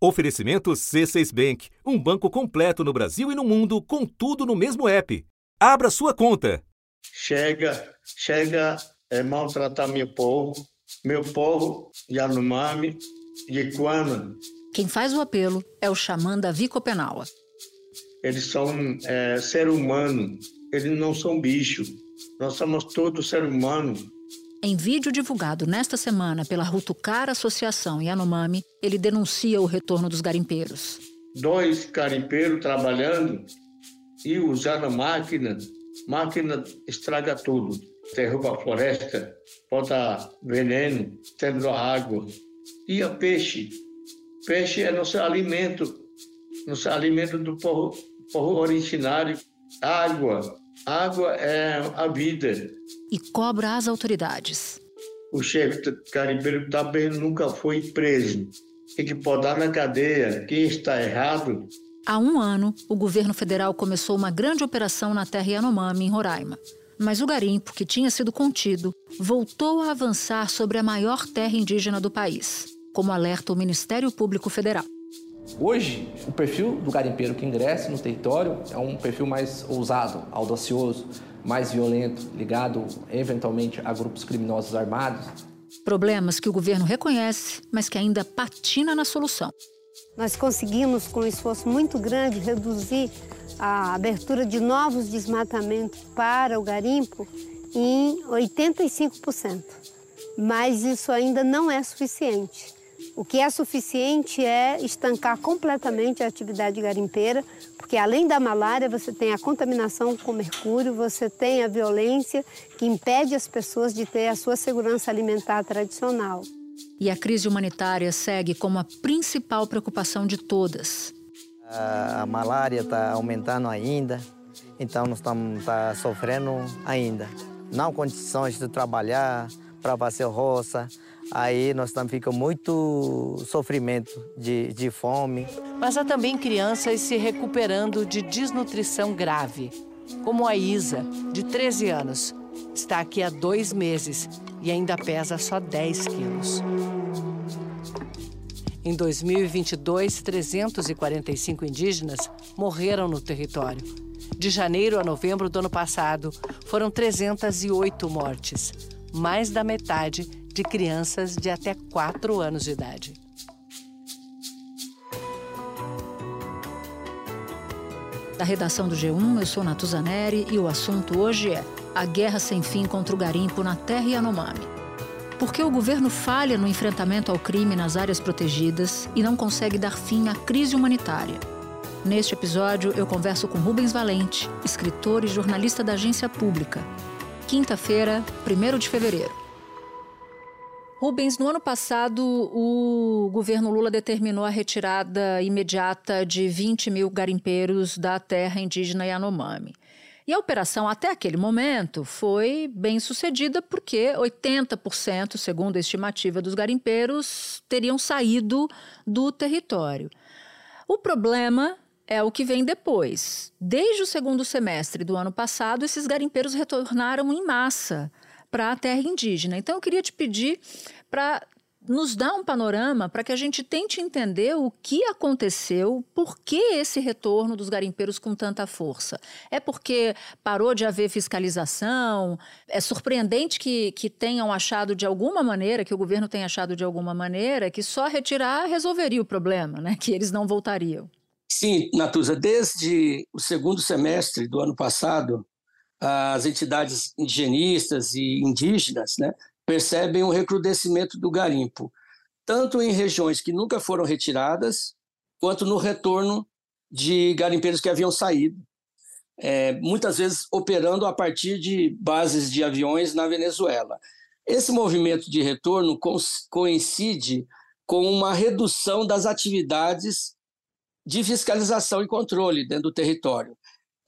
Oferecimento C6 Bank, um banco completo no Brasil e no mundo, com tudo no mesmo app. Abra sua conta. Chega, chega é maltratar meu povo, meu povo Yanomami, Yaquama. Quem faz o apelo é o xamã Davi Copenaua. Eles são é, ser humano, eles não são bicho. Nós somos todos ser humano. Em vídeo divulgado nesta semana pela Rutucara Associação Yanomami, ele denuncia o retorno dos garimpeiros. Dois garimpeiros trabalhando e usando máquina, máquina estraga tudo. Derruba a floresta, bota veneno, tendo água. E o peixe? Peixe é nosso alimento, nosso alimento do povo, povo originário. Água, água é a vida e cobra as autoridades. O chefe carimbeiro também nunca foi preso. Tem que podar na cadeia. Quem está errado. Há um ano, o governo federal começou uma grande operação na terra Yanomami, em Roraima. Mas o garimpo, que tinha sido contido, voltou a avançar sobre a maior terra indígena do país, como alerta o Ministério Público Federal. Hoje, o perfil do garimpeiro que ingressa no território é um perfil mais ousado, audacioso, mais violento, ligado eventualmente a grupos criminosos armados. Problemas que o governo reconhece, mas que ainda patina na solução. Nós conseguimos, com um esforço muito grande, reduzir a abertura de novos desmatamentos para o garimpo em 85%. Mas isso ainda não é suficiente. O que é suficiente é estancar completamente a atividade garimpeira, porque além da malária, você tem a contaminação com mercúrio, você tem a violência que impede as pessoas de ter a sua segurança alimentar tradicional. E a crise humanitária segue como a principal preocupação de todas. A, malária está aumentando ainda, então nós estamos tá sofrendo ainda. Não condições de trabalhar para fazer roça, aí nós também fica muito sofrimento de, de fome. Mas há também crianças se recuperando de desnutrição grave, como a Isa, de 13 anos. Está aqui há dois meses e ainda pesa só 10 quilos. Em 2022, 345 indígenas morreram no território. De janeiro a novembro do ano passado, foram 308 mortes, mais da metade de crianças de até 4 anos de idade. Da redação do G1, eu sou Natuzaneri e o assunto hoje é a guerra sem fim contra o garimpo na terra Yanomami. Por que o governo falha no enfrentamento ao crime nas áreas protegidas e não consegue dar fim à crise humanitária? Neste episódio, eu converso com Rubens Valente, escritor e jornalista da agência pública. Quinta-feira, 1 de fevereiro. Rubens, no ano passado, o governo Lula determinou a retirada imediata de 20 mil garimpeiros da terra indígena Yanomami. E a operação, até aquele momento, foi bem sucedida porque 80%, segundo a estimativa dos garimpeiros, teriam saído do território. O problema é o que vem depois. Desde o segundo semestre do ano passado, esses garimpeiros retornaram em massa para a terra indígena. Então eu queria te pedir para nos dar um panorama para que a gente tente entender o que aconteceu, por que esse retorno dos garimpeiros com tanta força. É porque parou de haver fiscalização? É surpreendente que, que tenham achado de alguma maneira, que o governo tenha achado de alguma maneira, que só retirar resolveria o problema, né? que eles não voltariam. Sim, Natuza, desde o segundo semestre do ano passado, as entidades indigenistas e indígenas né, percebem o recrudescimento do garimpo, tanto em regiões que nunca foram retiradas, quanto no retorno de garimpeiros que haviam saído, é, muitas vezes operando a partir de bases de aviões na Venezuela. Esse movimento de retorno coincide com uma redução das atividades de fiscalização e controle dentro do território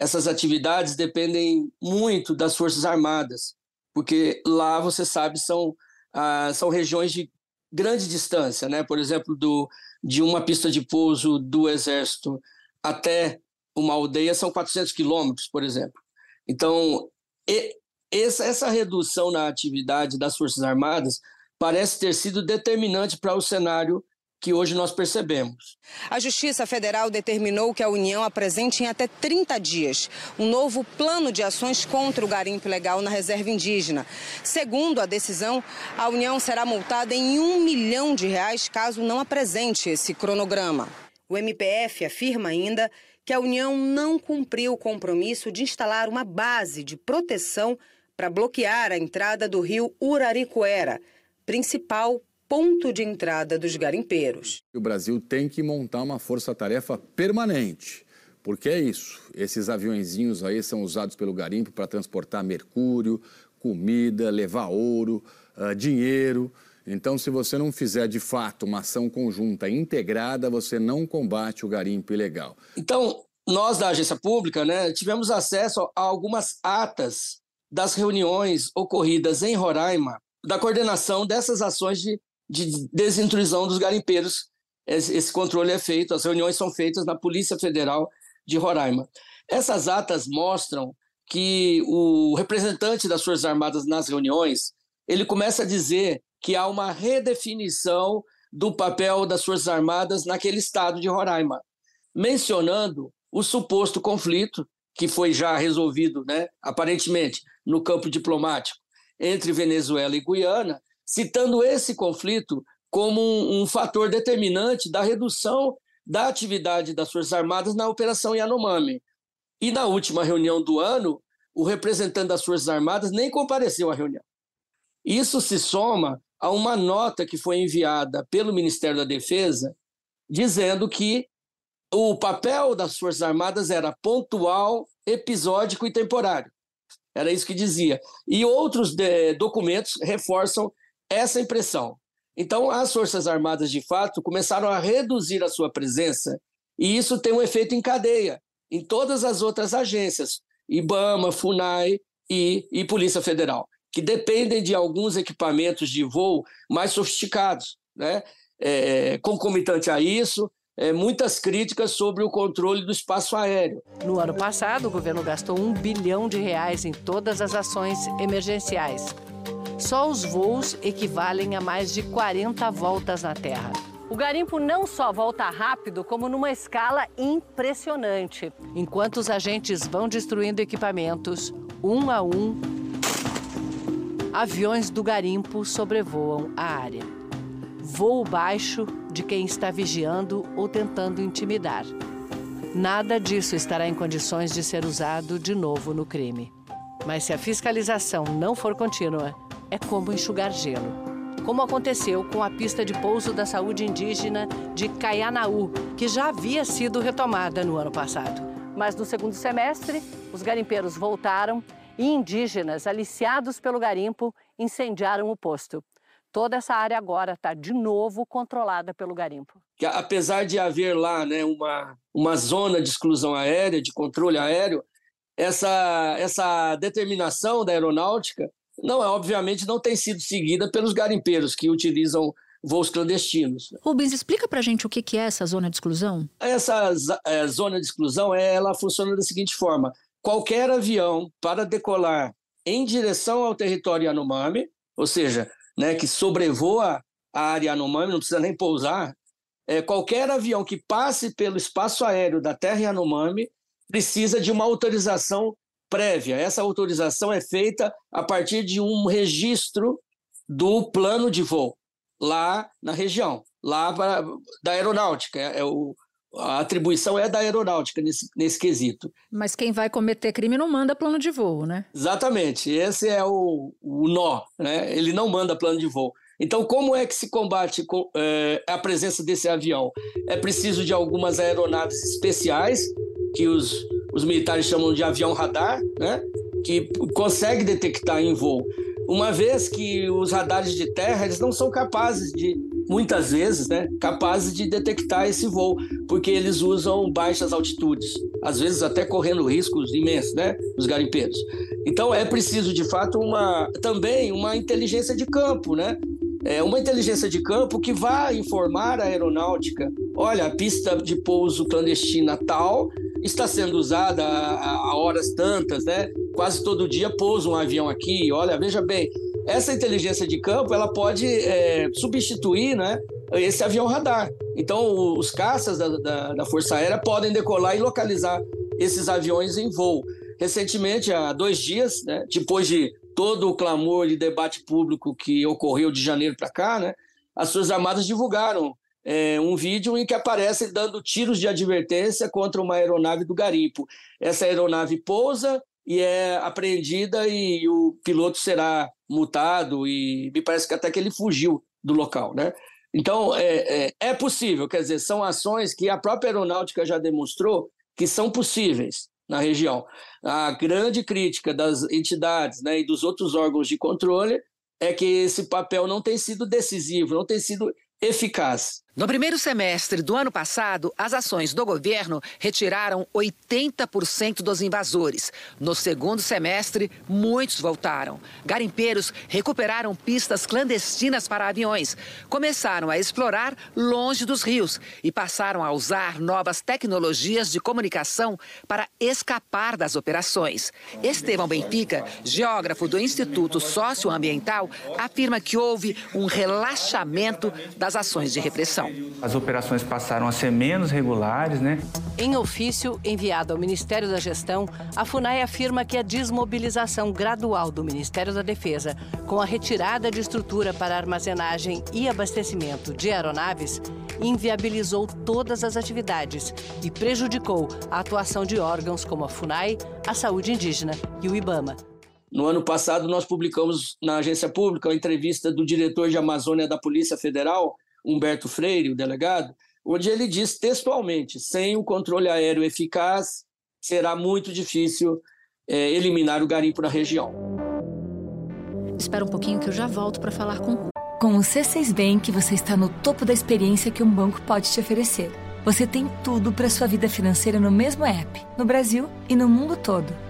essas atividades dependem muito das Forças Armadas, porque lá, você sabe, são, ah, são regiões de grande distância, né? por exemplo, do, de uma pista de pouso do Exército até uma aldeia são 400 quilômetros, por exemplo. Então, e, essa, essa redução na atividade das Forças Armadas parece ter sido determinante para o cenário que hoje nós percebemos. A Justiça Federal determinou que a União apresente em até 30 dias um novo plano de ações contra o garimpo ilegal na reserva indígena. Segundo a decisão, a União será multada em um milhão de reais caso não apresente esse cronograma. O MPF afirma ainda que a União não cumpriu o compromisso de instalar uma base de proteção para bloquear a entrada do rio Uraricoera, principal ponto de entrada dos garimpeiros. O Brasil tem que montar uma força-tarefa permanente. Porque é isso, esses aviãozinhos aí são usados pelo garimpo para transportar mercúrio, comida, levar ouro, uh, dinheiro. Então, se você não fizer de fato uma ação conjunta integrada, você não combate o garimpo ilegal. Então, nós da agência pública, né, tivemos acesso a algumas atas das reuniões ocorridas em Roraima da coordenação dessas ações de de desintrusão dos garimpeiros. Esse, controle é feito, as reuniões são feitas na Polícia Federal de Roraima. Essas atas mostram que o representante das Forças Armadas nas reuniões, ele começa a dizer que há uma redefinição do papel das Forças Armadas naquele estado de Roraima, mencionando o suposto conflito que foi já resolvido, né, aparentemente, no campo diplomático entre Venezuela e Guiana, citando esse conflito como um, um fator determinante da redução da atividade das Forças Armadas na Operação Yanomami. E na última reunião do ano, o representante das Forças Armadas nem compareceu à reunião. Isso se soma a uma nota que foi enviada pelo Ministério da Defesa, dizendo que o papel das Forças Armadas era pontual, episódico e temporário. Era isso que dizia. E outros de, documentos reforçam essa impressão. Então, as Forças Armadas, de fato, começaram a reduzir a sua presença, e isso tem um efeito em cadeia em todas as outras agências, IBAMA, FUNAI e, e Polícia Federal, que dependem de alguns equipamentos de voo mais sofisticados. Né? É, concomitante a isso, é, muitas críticas sobre o controle do espaço aéreo. No ano passado, o governo gastou um bilhão de reais em todas as ações emergenciais. Só os voos equivalem a mais de 40 voltas na Terra. O garimpo não só volta rápido, como numa escala impressionante. Enquanto os agentes vão destruindo equipamentos, um a um, aviões do garimpo sobrevoam a área. Voo baixo de quem está vigiando ou tentando intimidar. Nada disso estará em condições de ser usado de novo no crime. Mas se a fiscalização não for contínua, é como enxugar gelo. Como aconteceu com a pista de pouso da saúde indígena de Caianaú, que já havia sido retomada no ano passado. Mas no segundo semestre, os garimpeiros voltaram e indígenas, aliciados pelo garimpo, incendiaram o posto. Toda essa área agora está de novo controlada pelo garimpo. Que, apesar de haver lá né, uma, uma zona de exclusão aérea, de controle aéreo, essa, essa determinação da aeronáutica não, obviamente não tem sido seguida pelos garimpeiros que utilizam voos clandestinos. Rubens, explica para gente o que é essa zona de exclusão. Essa é, zona de exclusão ela funciona da seguinte forma: qualquer avião para decolar em direção ao território Yanomami, ou seja, né, que sobrevoa a área Yanomami, não precisa nem pousar, é, qualquer avião que passe pelo espaço aéreo da terra Yanomami precisa de uma autorização prévia. Essa autorização é feita a partir de um registro do plano de voo lá na região, lá para, da aeronáutica. É, é o, a atribuição é da aeronáutica nesse, nesse quesito. Mas quem vai cometer crime não manda plano de voo, né? Exatamente. Esse é o, o nó. Né? Ele não manda plano de voo. Então, como é que se combate é, a presença desse avião? É preciso de algumas aeronaves especiais que os os militares chamam de avião radar, né? que consegue detectar em voo. Uma vez que os radares de terra eles não são capazes de, muitas vezes, né, capazes de detectar esse voo, porque eles usam baixas altitudes, às vezes até correndo riscos imensos, né, os garimpeiros. Então é preciso de fato uma também uma inteligência de campo, né? É uma inteligência de campo que vai informar a aeronáutica. Olha, a pista de pouso clandestina tal está sendo usada a, horas tantas, né? Quase todo dia pousa um avião aqui. Olha, veja bem, essa inteligência de campo ela pode é, substituir, né? esse avião radar. Então, os caças da, da, da Força Aérea podem decolar e localizar esses aviões em voo. Recentemente, há dois dias, né, depois de todo o clamor e debate público que ocorreu de janeiro para cá, né, as Forças Armadas divulgaram é, um vídeo em que aparece dando tiros de advertência contra uma aeronave do garimpo. Essa aeronave pousa e é apreendida e o piloto será multado e me parece que até que ele fugiu do local, né? Então, é, é, é possível, quer dizer, são ações que a própria aeronáutica já demonstrou que são possíveis na região. A grande crítica das entidades né, e dos outros órgãos de controle é que esse papel não tem sido decisivo, não tem sido eficaz. No primeiro semestre do ano passado, as ações do governo retiraram 80% dos invasores. No segundo semestre, muitos voltaram. Garimpeiros recuperaram pistas clandestinas para aviões, começaram a explorar longe dos rios e passaram a usar novas tecnologias de comunicação para escapar das operações. Estevão Benfica, geógrafo do Instituto Socioambiental, afirma que houve um relaxamento das ações de repressão. As operações passaram a ser menos regulares, né? Em ofício enviado ao Ministério da Gestão, a FUNAI afirma que a desmobilização gradual do Ministério da Defesa, com a retirada de estrutura para armazenagem e abastecimento de aeronaves, inviabilizou todas as atividades e prejudicou a atuação de órgãos como a FUNAI, a Saúde Indígena e o IBAMA. No ano passado, nós publicamos na agência pública a entrevista do diretor de Amazônia da Polícia Federal, Humberto Freire, o delegado, onde ele diz textualmente: sem o controle aéreo eficaz, será muito difícil é, eliminar o garimpo na região. Espera um pouquinho que eu já volto para falar com. Com o C6 Bank, você está no topo da experiência que um banco pode te oferecer. Você tem tudo para sua vida financeira no mesmo app, no Brasil e no mundo todo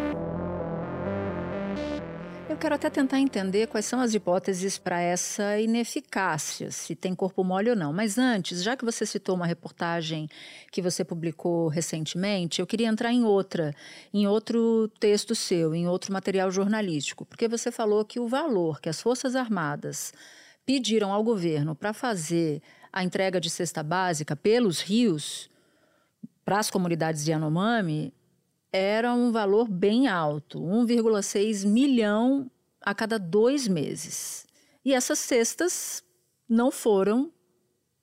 quero até tentar entender quais são as hipóteses para essa ineficácia, se tem corpo mole ou não. Mas antes, já que você citou uma reportagem que você publicou recentemente, eu queria entrar em outra, em outro texto seu, em outro material jornalístico, porque você falou que o valor que as Forças Armadas pediram ao governo para fazer a entrega de cesta básica pelos rios para as comunidades de Yanomami era um valor bem alto, 1,6 milhão a cada dois meses. E essas cestas não foram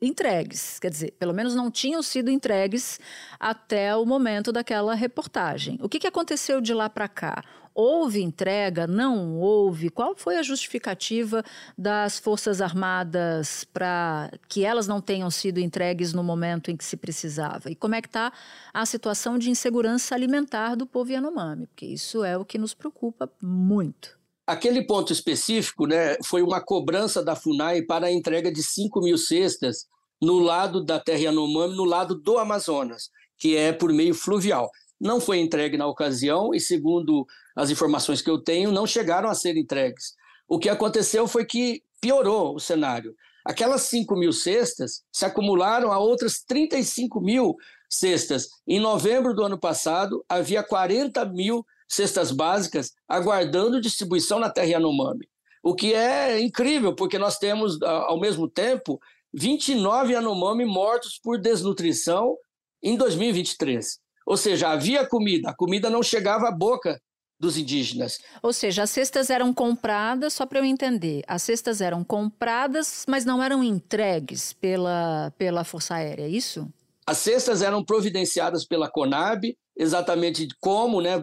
entregues, quer dizer, pelo menos não tinham sido entregues até o momento daquela reportagem. O que, que aconteceu de lá para cá? Houve entrega? Não houve? Qual foi a justificativa das Forças Armadas para que elas não tenham sido entregues no momento em que se precisava? E como é que está a situação de insegurança alimentar do povo Yanomami? Porque isso é o que nos preocupa muito. Aquele ponto específico né, foi uma cobrança da FUNAI para a entrega de 5 mil cestas no lado da terra Yanomami, no lado do Amazonas, que é por meio fluvial. Não foi entregue na ocasião e, segundo as informações que eu tenho, não chegaram a ser entregues. O que aconteceu foi que piorou o cenário. Aquelas 5 mil cestas se acumularam a outras 35 mil cestas. Em novembro do ano passado, havia 40 mil cestas básicas aguardando distribuição na terra Yanomami. O que é incrível, porque nós temos, ao mesmo tempo, 29 Yanomami mortos por desnutrição em 2023. Ou seja, havia comida, a comida não chegava à boca dos indígenas. Ou seja, as cestas eram compradas, só para eu entender, as cestas eram compradas, mas não eram entregues pela, pela Força Aérea, é isso? As cestas eram providenciadas pela Conab, exatamente como, né,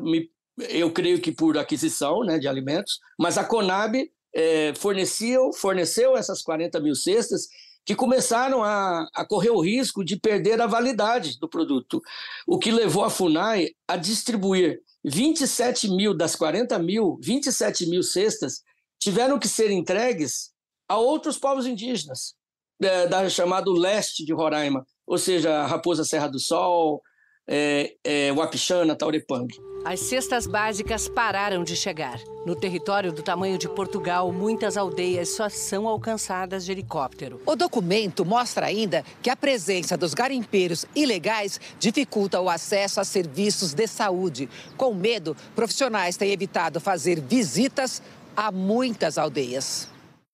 eu creio que por aquisição né, de alimentos, mas a Conab é, forneceu, forneceu essas 40 mil cestas que começaram a, a, correr o risco de perder a validade do produto, o que levou a FUNAI a distribuir 27 mil das 40 mil, 27 mil cestas tiveram que ser entregues a outros povos indígenas, é, da chamado leste de Roraima, ou seja, Raposa Serra do Sol, é, é, Wapixana, Taurepang. As cestas básicas pararam de chegar. No território do tamanho de Portugal, muitas aldeias só são alcançadas de helicóptero. O documento mostra ainda que a presença dos garimpeiros ilegais dificulta o acesso a serviços de saúde. Com medo, profissionais têm evitado fazer visitas a muitas aldeias.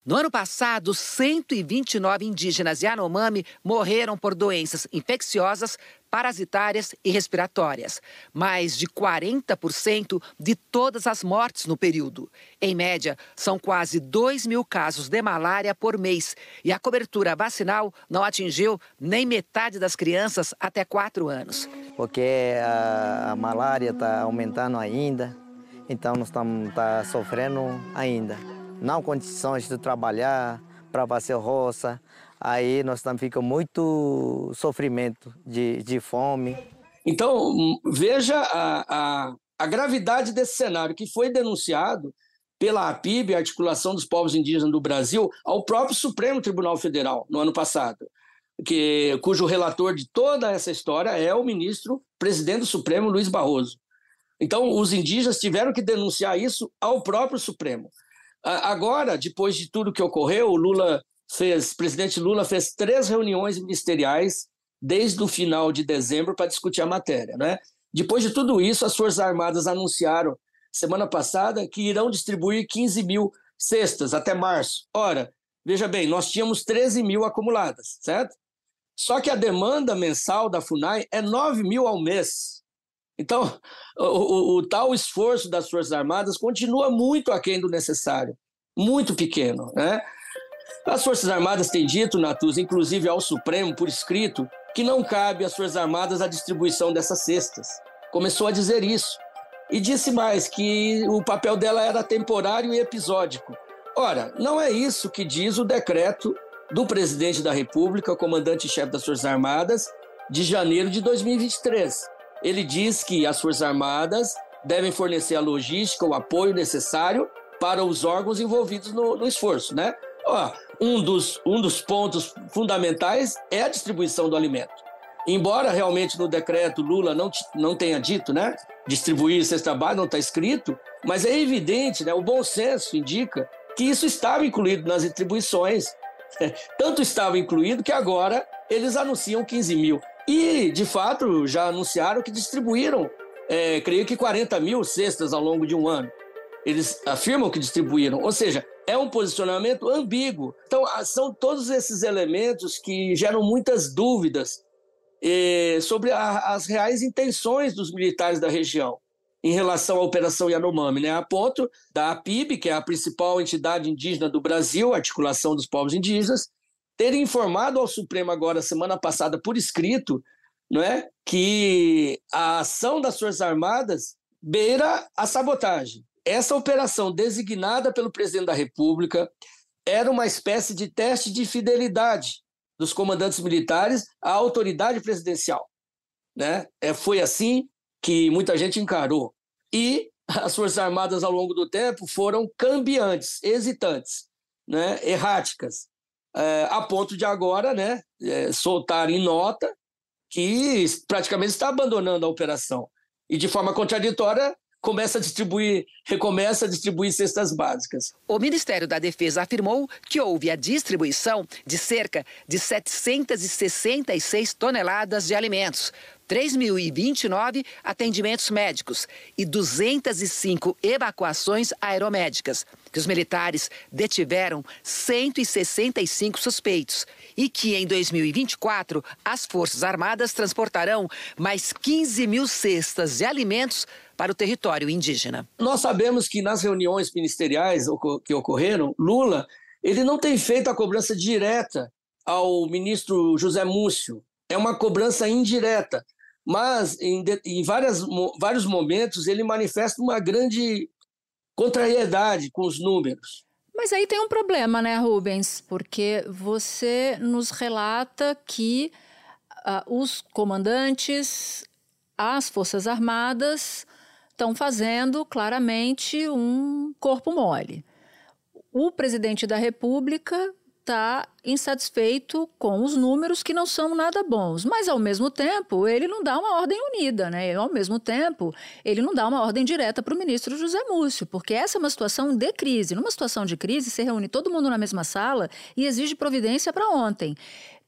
No ano passado, 129 indígenas Yanomami morreram por doenças infecciosas, parasitárias e respiratórias. Mais de 40% de todas as mortes no período. Em média, são quase 2 mil casos de malária por mês. E a cobertura vacinal não atingiu nem metade das crianças até 4 anos. Porque a, a malária está aumentando ainda, então nós estamos tá sofrendo ainda não condições de trabalhar para fazer roça. Aí nós também fica muito sofrimento de, de fome. Então, veja a, a, a gravidade desse cenário que foi denunciado pela APIB, a Articulação dos Povos Indígenas do Brasil, ao próprio Supremo Tribunal Federal no ano passado, que, cujo relator de toda essa história é o ministro presidente do Supremo, Luiz Barroso. Então, os indígenas tiveram que denunciar isso ao próprio Supremo. Agora, depois de tudo que ocorreu, o Lula fez, o presidente Lula fez três reuniões ministeriais desde o final de dezembro para discutir a matéria. Né? Depois de tudo isso, as Forças Armadas anunciaram semana passada que irão distribuir 15 mil cestas até março. Ora, veja bem, nós tínhamos 13 mil acumuladas, certo? Só que a demanda mensal da FUNAI é 9 mil ao mês. Então, o, o, o, tal esforço das Forças Armadas continua muito aquém do necessário, muito pequeno. Né? As Forças Armadas têm dito, Natus, inclusive ao Supremo, por escrito, que não cabe às Forças Armadas a distribuição dessas cestas. Começou a dizer isso. E disse mais que o papel dela era temporário e episódico. Ora, não é isso que diz o decreto do presidente da República, comandante-chefe das Forças Armadas, de janeiro de 2023 ele diz que as Forças Armadas devem fornecer a logística, o apoio necessário para os órgãos envolvidos no, no esforço, né? Ó, um, dos, um dos pontos fundamentais é a distribuição do alimento. Embora realmente no decreto Lula não, não tenha dito, né? Distribuir cesta básica não está escrito, mas é evidente, né? O bom senso indica que isso estava incluído nas atribuições. Tanto estava incluído que agora eles anunciam 15 mil. E, de fato, já anunciaram que distribuíram, é, creio que 40 mil cestas ao longo de um ano. Eles afirmam que distribuíram, ou seja, é um posicionamento ambíguo. Então, são todos esses elementos que geram muitas dúvidas eh, sobre a, as reais intenções dos militares da região em relação à Operação Yanomami, né? a ponto da APIB, que é a principal entidade indígena do Brasil, Articulação dos Povos Indígenas, ter informado ao Supremo agora, semana passada, por escrito, não é, que a ação das Forças Armadas beira a sabotagem. Essa operação, designada pelo presidente da República, era uma espécie de teste de fidelidade dos comandantes militares à autoridade presidencial. Né? É, foi assim que muita gente encarou. E as Forças Armadas, ao longo do tempo, foram cambiantes, hesitantes, né? erráticas é, a ponto de agora né, é, soltar em nota que praticamente está abandonando a operação. E de forma contraditória, começa a distribuir, recomeça a distribuir cestas básicas. O Ministério da Defesa afirmou que houve a distribuição de cerca de 766 toneladas de alimentos, 3.029 atendimentos médicos e 205 evacuações aeromédicas, que os militares detiveram 165 suspeitos e que em 2024 as Forças Armadas transportarão mais 15 mil cestas de alimentos para o território indígena. Nós sabemos que nas reuniões ministeriais que ocorreram, Lula ele não tem feito a cobrança direta ao ministro José Múcio. É uma cobrança indireta mas em, em várias, vários momentos ele manifesta uma grande contrariedade com os números. Mas aí tem um problema, né, Rubens? Porque você nos relata que uh, os comandantes, as Forças Armadas, estão fazendo claramente um corpo mole. O presidente da República está insatisfeito com os números que não são nada bons, mas ao mesmo tempo ele não dá uma ordem unida, né? Ao mesmo tempo ele não dá uma ordem direta para o ministro José Múcio, porque essa é uma situação de crise. Numa situação de crise, se reúne todo mundo na mesma sala e exige providência para ontem.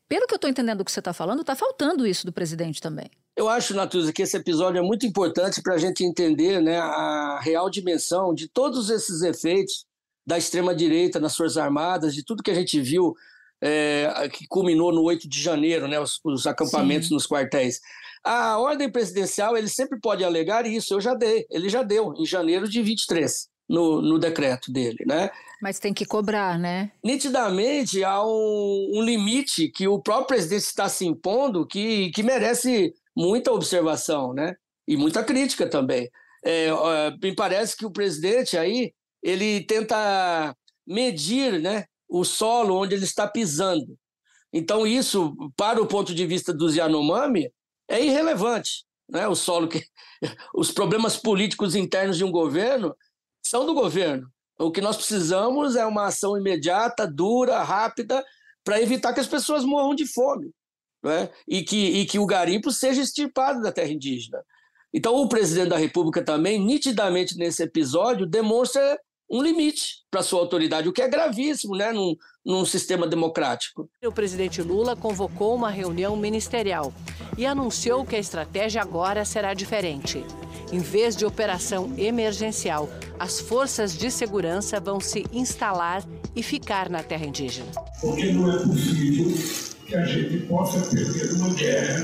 Pelo que eu estou entendendo do que você está falando, está faltando isso do presidente também. Eu acho, Natuza, que esse episódio é muito importante para a gente entender né, a real dimensão de todos esses efeitos da extrema-direita nas Forças Armadas, de tudo que a gente viu é, que culminou no 8 de janeiro, né, os, os acampamentos Sim. nos quartéis. A ordem presidencial, ele sempre pode alegar isso, eu já dei, ele já deu, em janeiro de 23, no, no decreto dele, né? Mas tem que cobrar, né? Nitidamente, há um, um limite que o próprio presidente está se impondo que, que merece muita observação, né? E muita crítica também. É, me parece que o presidente aí ele tenta medir né, o solo onde ele está pisando. Então, isso, para o ponto de vista dos Yanomami, é irrelevante. Né? O solo que. Os problemas políticos internos de um governo são do governo. O que nós precisamos é uma ação imediata, dura, rápida, para evitar que as pessoas morram de fome. Né? E, que, e que o garimpo seja extirpado da terra indígena. Então, o presidente da República também, nitidamente nesse episódio, demonstra um limite para sua autoridade, o que é gravíssimo né, num, num sistema democrático. O presidente Lula convocou uma reunião ministerial e anunciou que a estratégia agora será diferente. Em vez de operação emergencial, as forças de segurança vão se instalar e ficar na terra indígena. Porque não é possível que a gente possa perder uma guerra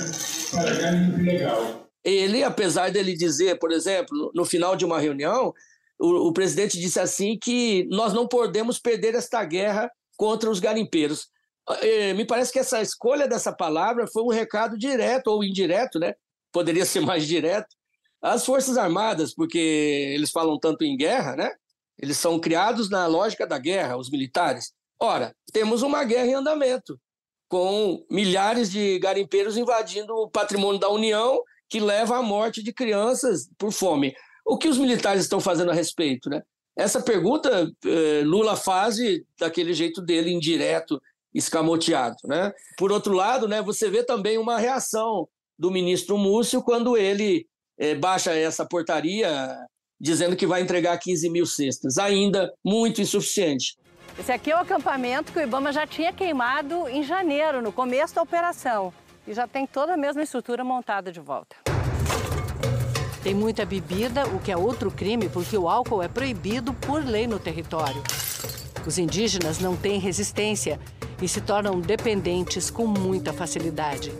para garimpo ilegal. Ele, apesar dele dizer, por exemplo, no final de uma reunião, o, o presidente disse assim que nós não podemos perder esta guerra contra os garimpeiros. É, me parece que essa escolha dessa palavra foi um recado direto ou indireto, né? Poderia ser mais direto às Forças Armadas, porque eles falam tanto em guerra, né? Eles são criados na lógica da guerra, os militares. Ora, temos uma guerra em andamento, com milhares de garimpeiros invadindo o patrimônio da União, que leva à morte de crianças por fome. O que os militares estão fazendo a respeito? Né? Essa pergunta eh, Lula faz daquele jeito dele, indireto, escamoteado. Né? Por outro lado, né, você vê também uma reação do ministro Múcio quando ele eh, baixa essa portaria dizendo que vai entregar 15 mil cestas, ainda muito insuficiente. Esse aqui é o acampamento que o Ibama já tinha queimado em janeiro, no começo da operação, e já tem toda a mesma estrutura montada de volta. Tem muita bebida, o que é outro crime, porque o álcool é proibido por lei no território. Os indígenas não têm resistência e se tornam dependentes com muita facilidade.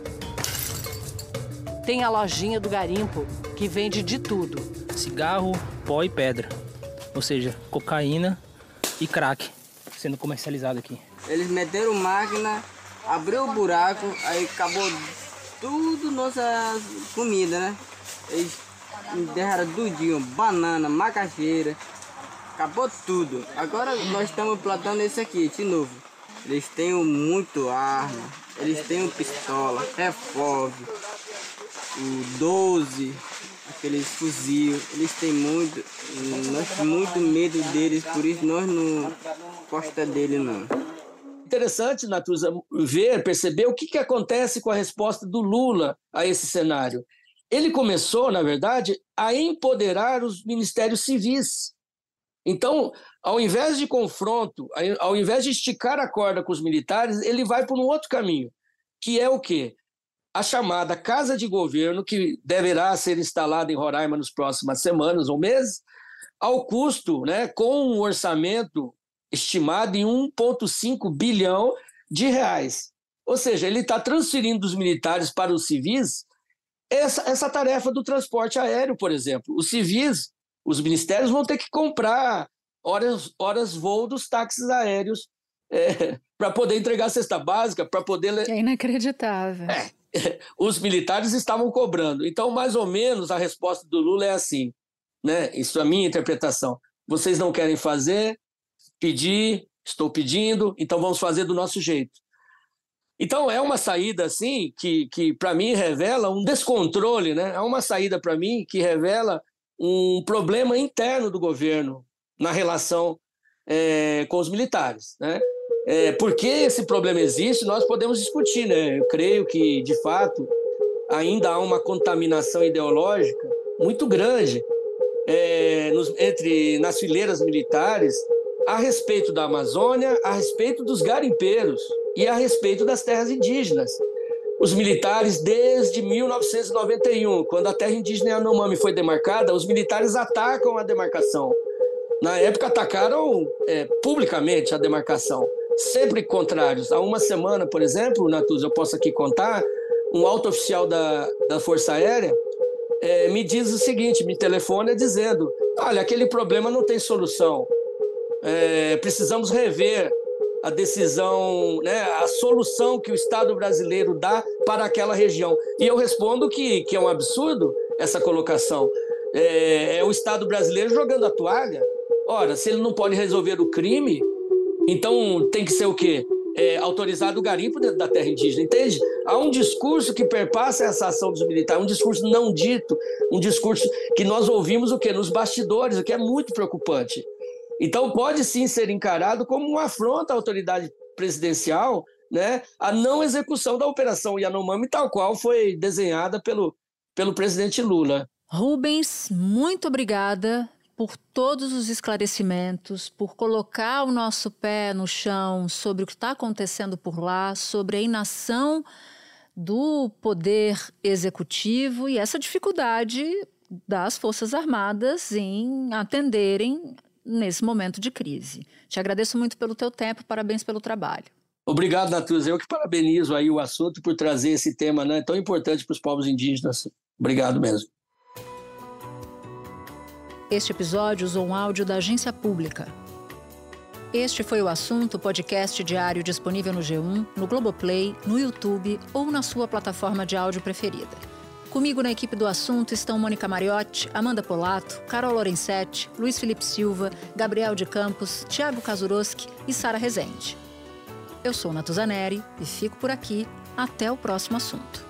Tem a lojinha do garimpo, que vende de tudo: cigarro, pó e pedra. Ou seja, cocaína e crack sendo comercializado aqui. Eles meteram máquina, abriu o buraco, aí acabou tudo nossa comida, né? Eles derraram tudinho, banana, macaxeira, acabou tudo. Agora nós estamos plantando esse aqui, de novo. Eles têm muito arma, eles têm pistola, revólver, o 12, aqueles fuzil, eles têm muito, nós muito medo deles, por isso nós não gosta dele não. Interessante, Natuza, ver, perceber o que, que acontece com a resposta do Lula a esse cenário ele começou, na verdade, a empoderar os ministérios civis. Então, ao invés de confronto, ao invés de esticar a corda com os militares, ele vai por um outro caminho, que é o quê? A chamada Casa de Governo, que deverá ser instalada em Roraima nas próximas semanas ou meses, ao custo, né, com um orçamento estimado em 1,5 bilhão de reais. Ou seja, ele está transferindo os militares para os civis essa, essa tarefa do transporte aéreo, por exemplo. Os civis, os ministérios vão ter que comprar horas, horas voo dos táxis aéreos é, para poder entregar a cesta básica, para poder. É inacreditável. É, os militares estavam cobrando. Então, mais ou menos, a resposta do Lula é assim, né? Isso é a minha interpretação. Vocês não querem fazer, pedir, estou pedindo, então vamos fazer do nosso jeito. Então é uma saída assim que, que para mim revela um descontrole, né? É uma saída para mim que revela um problema interno do governo na relação é, com os militares, né? É, por que esse problema existe, nós podemos discutir, né? Eu creio que, de fato, ainda há uma contaminação ideológica muito grande é, nos, entre nas fileiras militares a respeito da Amazônia, a respeito dos garimpeiros e a respeito das terras indígenas. Os militares, desde 1991, quando a terra indígena Yanomami foi demarcada, os militares atacam a demarcação. Na época, atacaram é, publicamente a demarcação, sempre contrários. Há uma semana, por exemplo, Natuz, eu posso aqui contar, um alto oficial da, da Força Aérea é, me diz o seguinte, me telefona dizendo, olha, aquele problema não tem solução, é, precisamos rever a decisão, né, a solução que o Estado brasileiro dá para aquela região. E eu respondo que, que é um absurdo essa colocação. É, é o Estado brasileiro jogando a toalha. Ora, se ele não pode resolver o crime, então tem que ser o quê? é, autorizado o garimpo dentro da terra indígena, entende? Há um discurso que perpassa essa ação dos militares, um discurso não dito, um discurso que nós ouvimos o quê? Nos bastidores, o que é muito preocupante. Então pode sim ser encarado como uma afronta à autoridade presidencial, né, a não execução da operação Yanomami tal qual foi desenhada pelo, pelo presidente Lula. Rubens, muito obrigada por todos os esclarecimentos, por colocar o nosso pé no chão sobre o que está acontecendo por lá, sobre a inação do poder executivo e essa dificuldade das Forças Armadas em atenderem nesse momento de crise. Te agradeço muito pelo teu tempo, parabéns pelo trabalho. Obrigado, Natuza. Eu que parabenizo aí o assunto por trazer esse tema né, tão importante para os povos indígenas. Obrigado mesmo. Este episódio usou um áudio da agência pública. Este foi o assunto podcast diário disponível no G1, no Globoplay, no YouTube ou na sua plataforma de áudio preferida. Comigo na equipe do assunto estão Mônica Mariotti, Amanda Polato, Carol Lorenzetti, Luiz Felipe Silva, Gabriel de Campos, Thiago Kazuroski e Sara Rezende. Eu sou Natuzaneri e fico por aqui. Até o próximo assunto.